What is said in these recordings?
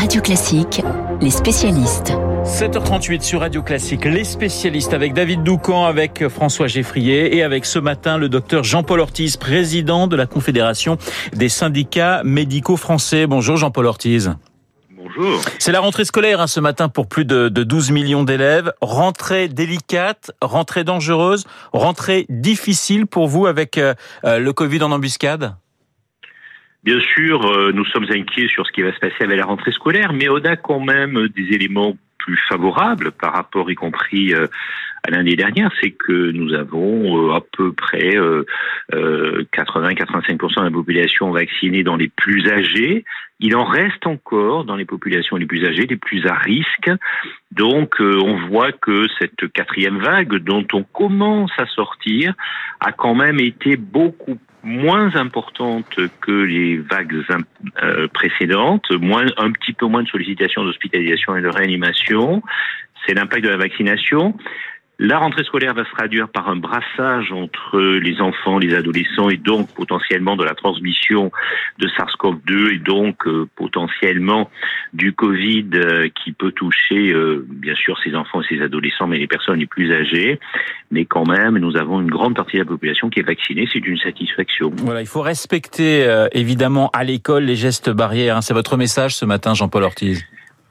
Radio Classique, les spécialistes. 7h38 sur Radio Classique, les spécialistes avec David Doucan, avec François Geffrier et avec ce matin le docteur Jean-Paul Ortiz, président de la Confédération des syndicats médicaux français. Bonjour Jean-Paul Ortiz. Bonjour. C'est la rentrée scolaire hein, ce matin pour plus de, de 12 millions d'élèves. Rentrée délicate, rentrée dangereuse, rentrée difficile pour vous avec euh, euh, le Covid en embuscade? Bien sûr, euh, nous sommes inquiets sur ce qui va se passer avec la rentrée scolaire, mais on a quand même des éléments plus favorables par rapport y compris euh, à l'année dernière, c'est que nous avons euh, à peu près 80-85% de la population vaccinée dans les plus âgés. Il en reste encore dans les populations les plus âgées, les plus à risque. Donc on voit que cette quatrième vague dont on commence à sortir a quand même été beaucoup moins importante que les vagues euh, précédentes, moins, un petit peu moins de sollicitations d'hospitalisation et de réanimation. C'est l'impact de la vaccination. La rentrée scolaire va se traduire par un brassage entre les enfants, les adolescents et donc potentiellement de la transmission de SARS-CoV-2 et donc euh, potentiellement du Covid euh, qui peut toucher euh, bien sûr ces enfants et ces adolescents mais les personnes les plus âgées. Mais quand même, nous avons une grande partie de la population qui est vaccinée, c'est une satisfaction. Voilà, il faut respecter évidemment à l'école les gestes barrières. Hein. C'est votre message ce matin, Jean-Paul Ortiz.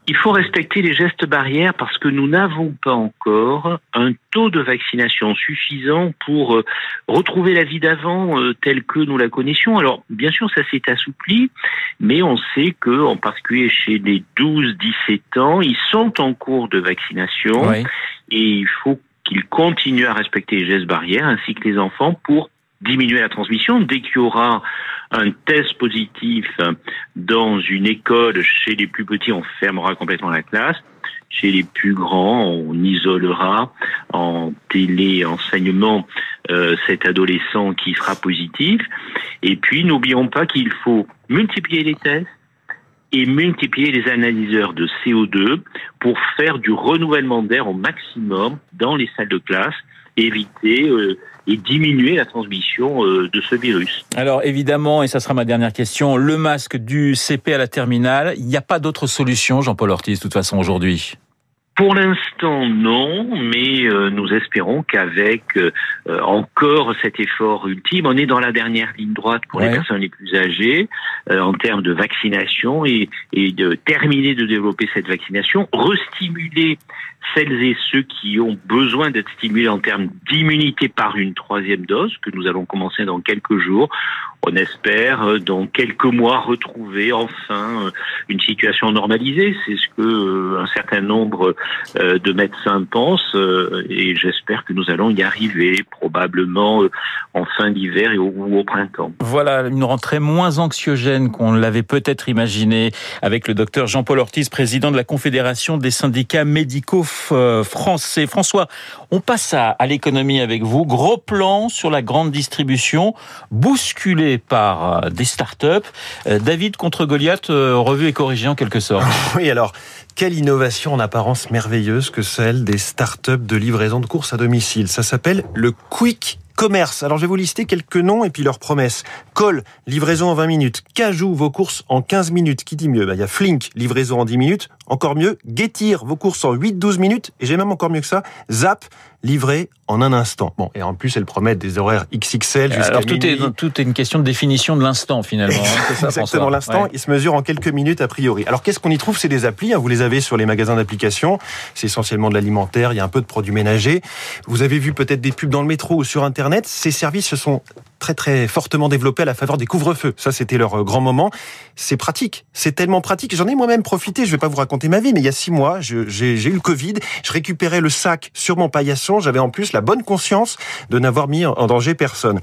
Il faut respecter les gestes barrières parce que nous n'avons pas encore un taux de vaccination suffisant pour euh, retrouver la vie d'avant euh, telle que nous la connaissions. Alors, bien sûr, ça s'est assoupli, mais on sait que, en particulier chez les 12-17 ans, ils sont en cours de vaccination et il faut qu'ils continuent à respecter les gestes barrières ainsi que les enfants pour diminuer la transmission. Dès qu'il y aura un test positif dans une école, chez les plus petits, on fermera complètement la classe. Chez les plus grands, on isolera en téléenseignement euh, cet adolescent qui sera positif. Et puis, n'oublions pas qu'il faut multiplier les tests et multiplier les analyseurs de CO2 pour faire du renouvellement d'air au maximum dans les salles de classe éviter euh, et diminuer la transmission euh, de ce virus. Alors évidemment, et ça sera ma dernière question, le masque du CP à la terminale, il n'y a pas d'autre solution, Jean-Paul Ortiz, de toute façon aujourd'hui? Pour l'instant, non, mais euh, nous espérons qu'avec encore cet effort ultime, on est dans la dernière ligne droite pour les personnes les plus âgées en termes de vaccination et, et de terminer de développer cette vaccination, restimuler celles et ceux qui ont besoin d'être stimulés en termes d'immunité par une troisième dose, que nous allons commencer dans quelques jours. On espère euh, dans quelques mois retrouver enfin euh, une situation normalisée. C'est ce que euh, un certain nombre de médecins pensent et j'espère que nous allons y arriver probablement en fin d'hiver ou au printemps. Voilà une rentrée moins anxiogène qu'on l'avait peut-être imaginé avec le docteur Jean-Paul Ortiz, président de la Confédération des syndicats médicaux français. François, on passe à, à l'économie avec vous. Gros plan sur la grande distribution, bousculé par euh, des start-up. Euh, David contre Goliath, euh, revu et corrigé en quelque sorte. Oui, alors, quelle innovation en apparence merveilleuse que celle des start-up de livraison de courses à domicile. Ça s'appelle le Quick Commerce. Alors je vais vous lister quelques noms et puis leurs promesses. Call, livraison en 20 minutes. Cajou, vos courses en 15 minutes. Qui dit mieux? Bah, Il y a Flink, livraison en 10 minutes. Encore mieux, Getir, vos courses en 8-12 minutes. Et j'ai même encore mieux que ça, Zap, livré en un instant. Bon, et en plus, elle promet des horaires XXL jusqu'à Alors tout est, tout est une question de définition de l'instant finalement. Hein, ça, Exactement, l'instant, il se mesure en quelques minutes a priori. Alors qu'est-ce qu'on y trouve C'est des applis, hein, vous les avez sur les magasins d'applications. C'est essentiellement de l'alimentaire, il y a un peu de produits ménagers. Vous avez vu peut-être des pubs dans le métro ou sur Internet. Ces services se sont très très fortement développés à la faveur des couvre-feux. Ça, c'était leur euh, grand moment. C'est pratique, c'est tellement pratique. J'en ai moi-même profité. Je vais pas vous raconter ma vie, mais il y a six mois, j'ai eu le Covid. Je récupérais le sac sur mon paillasson. J'avais en plus la bonne conscience de n'avoir mis en danger personne.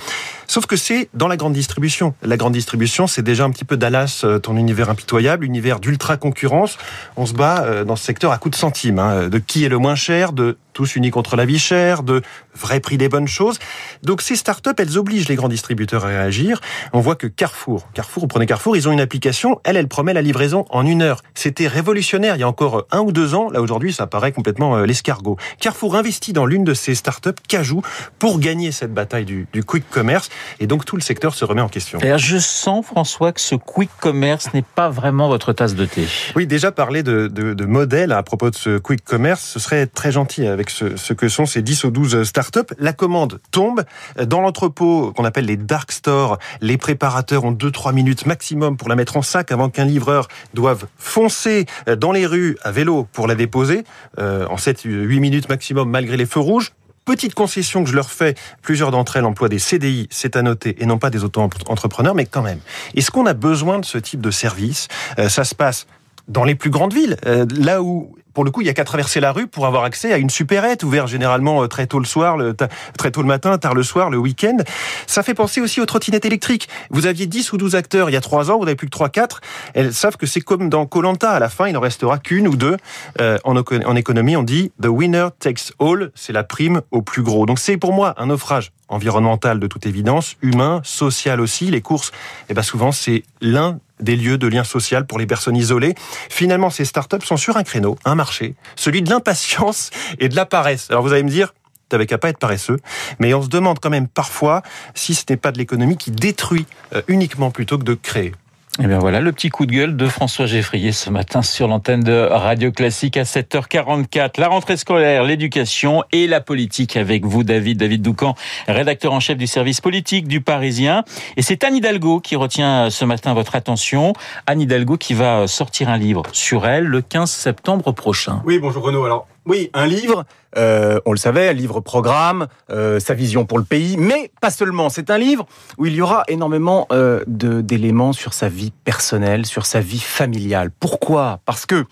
Sauf que c'est dans la grande distribution. La grande distribution, c'est déjà un petit peu Dallas, euh, ton univers impitoyable, univers d'ultra concurrence. On se bat euh, dans ce secteur à coups de centimes. Hein. De qui est le moins cher, de tous unis contre la vie chère, de vrai prix des bonnes choses. Donc ces startups, elles obligent les grands distributeurs à réagir. On voit que Carrefour, Carrefour, vous prenez Carrefour, ils ont une application, elle, elle promet la livraison en une heure. C'était révolutionnaire il y a encore un ou deux ans. Là aujourd'hui, ça paraît complètement euh, l'escargot. Carrefour investit dans l'une de ces startups, Cajou, pour gagner cette bataille du, du quick commerce. Et donc tout le secteur se remet en question. Et je sens, François, que ce quick commerce n'est pas vraiment votre tasse de thé. Oui, déjà parler de, de, de modèle à propos de ce quick commerce, ce serait très gentil avec ce, que sont ces 10 ou 12 startups. La commande tombe. Dans l'entrepôt qu'on appelle les dark stores, les préparateurs ont 2-3 minutes maximum pour la mettre en sac avant qu'un livreur doive foncer dans les rues à vélo pour la déposer, euh, en 7-8 minutes maximum malgré les feux rouges. Petite concession que je leur fais, plusieurs d'entre elles emploient des CDI, c'est à noter, et non pas des auto-entrepreneurs, mais quand même. Est-ce qu'on a besoin de ce type de service? Euh, Ça se passe dans les plus grandes villes, euh, là où pour le coup, il n'y a qu'à traverser la rue pour avoir accès à une supérette ouverte généralement euh, très tôt le soir, le, très tôt le matin, tard le soir, le week-end. Ça fait penser aussi aux trottinettes électriques. Vous aviez 10 ou 12 acteurs il y a 3 ans, vous n'avez plus que 3 4. Elles savent que c'est comme dans Colanta à la fin, il n'en restera qu'une ou deux. Euh, en, en économie, on dit the winner takes all, c'est la prime au plus gros. Donc c'est pour moi un naufrage environnemental de toute évidence, humain, social aussi. Les courses, eh ben souvent c'est l'un des lieux de lien social pour les personnes isolées. Finalement, ces startups sont sur un créneau, un marché, celui de l'impatience et de la paresse. Alors vous allez me dire, t'avais qu'à pas être paresseux, mais on se demande quand même parfois si ce n'est pas de l'économie qui détruit euh, uniquement plutôt que de créer. Et eh bien voilà le petit coup de gueule de François Geffrier ce matin sur l'antenne de Radio Classique à 7h44. La rentrée scolaire, l'éducation et la politique avec vous, David, David Doucan, rédacteur en chef du service politique du Parisien. Et c'est Anne Hidalgo qui retient ce matin votre attention. Anne Hidalgo qui va sortir un livre sur elle le 15 septembre prochain. Oui, bonjour Renaud. Alors, oui, un livre, euh, on le savait, un livre programme, euh, sa vision pour le pays, mais pas seulement. C'est un livre où il y aura énormément euh, d'éléments sur sa vie personnelle, sur sa vie familiale. Pourquoi? Parce que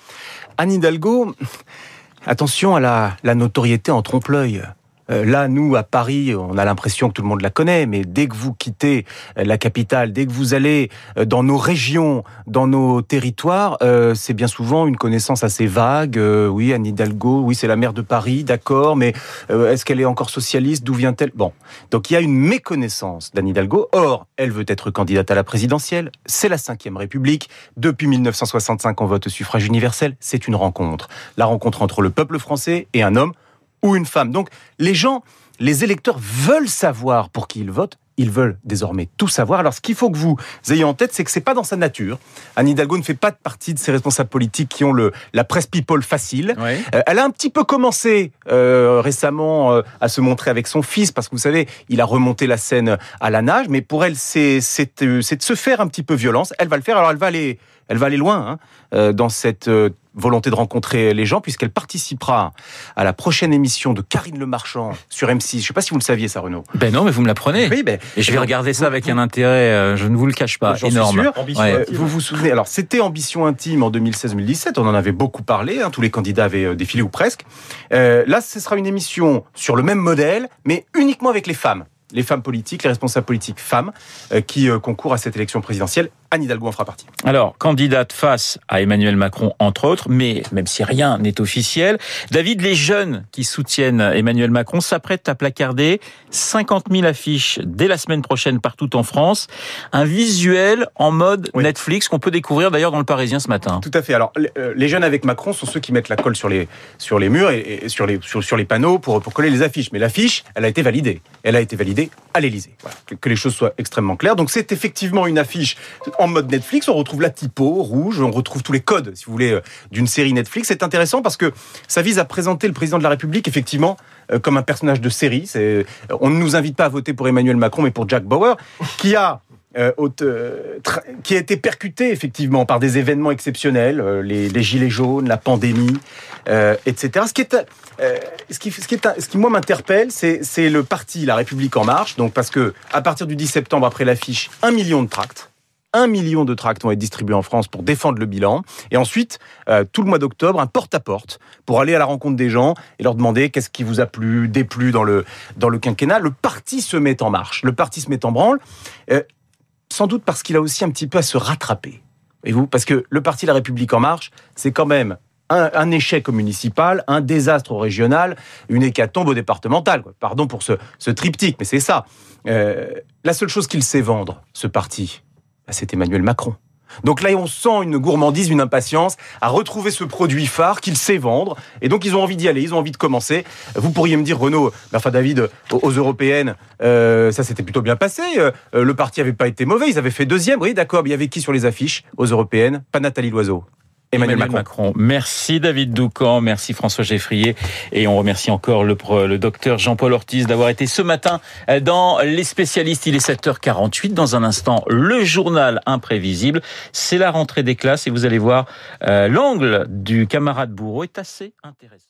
Anne Hidalgo, attention à la, la notoriété en trompe-l'œil. Euh, là, nous, à Paris, on a l'impression que tout le monde la connaît, mais dès que vous quittez euh, la capitale, dès que vous allez euh, dans nos régions, dans nos territoires, c'est bien souvent une connaissance assez vague. oui, Anne Hidalgo, oui, c'est la maire de Paris, d'accord, mais est-ce qu'elle est encore socialiste? D'où vient-elle? Bon, donc il y a une méconnaissance d'Anne Hidalgo. Or, elle veut être candidate à la présidentielle. C'est la Ve République. Depuis 1965, on vote au suffrage universel. C'est une rencontre. La rencontre entre le peuple français et un homme ou une femme. Donc les gens, les électeurs veulent savoir pour qui ils votent. Ils veulent désormais tout savoir. Alors, ce qu'il faut que vous ayez en tête, c'est que c'est pas dans sa nature. Anne Hidalgo ne fait pas partie de ces responsables politiques qui ont le, la presse people facile. Euh, elle a un petit peu commencé euh, récemment euh, à se montrer avec son fils, parce que vous savez, il a remonté la scène à la nage. Mais pour elle, c'est de se faire un petit peu violence. Elle va le faire. Alors, elle va aller, elle va aller loin hein, dans cette volonté de rencontrer les gens, puisqu'elle participera à la prochaine émission de Karine Le Marchand sur M6. Je ne sais pas si vous le saviez, ça, Renaud. Ben non, mais vous me l'apprenez. Oui, ben, et je vais regarder ça avec un intérêt, euh, je ne vous le cache pas, énorme. Euh, vous vous souvenez, alors c'était Ambition Intime en 2016-2017, on en avait beaucoup parlé, hein, tous les candidats avaient euh, défilé ou presque. là, ce sera une émission sur le même modèle, mais uniquement avec les femmes les femmes politiques, les responsables politiques femmes qui concourent à cette élection présidentielle Anne Hidalgo en fera partie. Alors, candidate face à Emmanuel Macron, entre autres, mais même si rien n'est officiel, David, les jeunes qui soutiennent Emmanuel Macron s'apprêtent à placarder 50 000 affiches dès la semaine prochaine partout en France. Un visuel en mode Netflix qu'on peut découvrir d'ailleurs dans le Parisien ce matin. Tout à fait. Alors, euh, les jeunes avec Macron sont ceux qui mettent la colle sur les, sur les murs et, sur, les, sur, les panneaux pour, pour coller les affiches. Mais l'affiche, elle a été validée. Elle a été validée à l'Élysée. Voilà. Que, que les choses soient extrêmement claires. Donc, c'est effectivement une affiche en mode Netflix, on retrouve la typo rouge, on retrouve tous les codes, si vous voulez, euh, d'une série Netflix. C'est intéressant parce que ça vise à présenter le président de la République, effectivement, euh, comme un personnage de série. On ne nous invite pas à voter pour Emmanuel Macron, mais pour Jack Bauer, qui a euh, qui a été percuté effectivement par des événements exceptionnels, les, gilets jaunes, la pandémie, etc. Ce qui est, ce qui, ce qui moi m'interpelle, c'est le parti La République en marche. Donc parce que à partir du 10 septembre, après l'affiche, un million de tracts. Un million de tracts vont être distribués en France pour défendre le bilan. Et ensuite, euh, tout le mois d'octobre, un porte-à-porte pour aller à la rencontre des gens et leur demander qu'est-ce qui vous a plu, déplu dans le, dans le quinquennat. Le parti se met en marche, le parti se met en branle, euh, sans doute parce qu'il a aussi un petit peu à se rattraper. Et vous Parce que le parti La République En Marche, c'est quand même un, échec au municipal, un désastre au régional, une hécatombe au départemental. Pardon pour ce, triptyque, mais c'est ça. Euh, la seule chose qu'il sait vendre, ce parti, c'est Emmanuel Macron. Donc là, on sent une gourmandise, une impatience à retrouver ce produit phare qu'il sait vendre. Et donc, ils ont envie d'y aller, ils ont envie de commencer. Vous pourriez me dire, Renaud, enfin David, aux européennes, euh, ça s'était plutôt bien passé. Euh, le parti avait pas été mauvais, ils avaient fait deuxième. Oui, d'accord, mais il y avait qui sur les affiches aux européennes? Pas Nathalie Loiseau. Emmanuel, Macron. Merci David Doucan, merci François Geffrier et on remercie encore le, le docteur Jean-Paul Ortiz d'avoir été ce matin dans Les spécialistes. Il est 7h48. Dans un instant, le journal imprévisible. C'est la rentrée des classes et vous allez voir, euh, l'angle du camarade Bourreau est assez intéressant.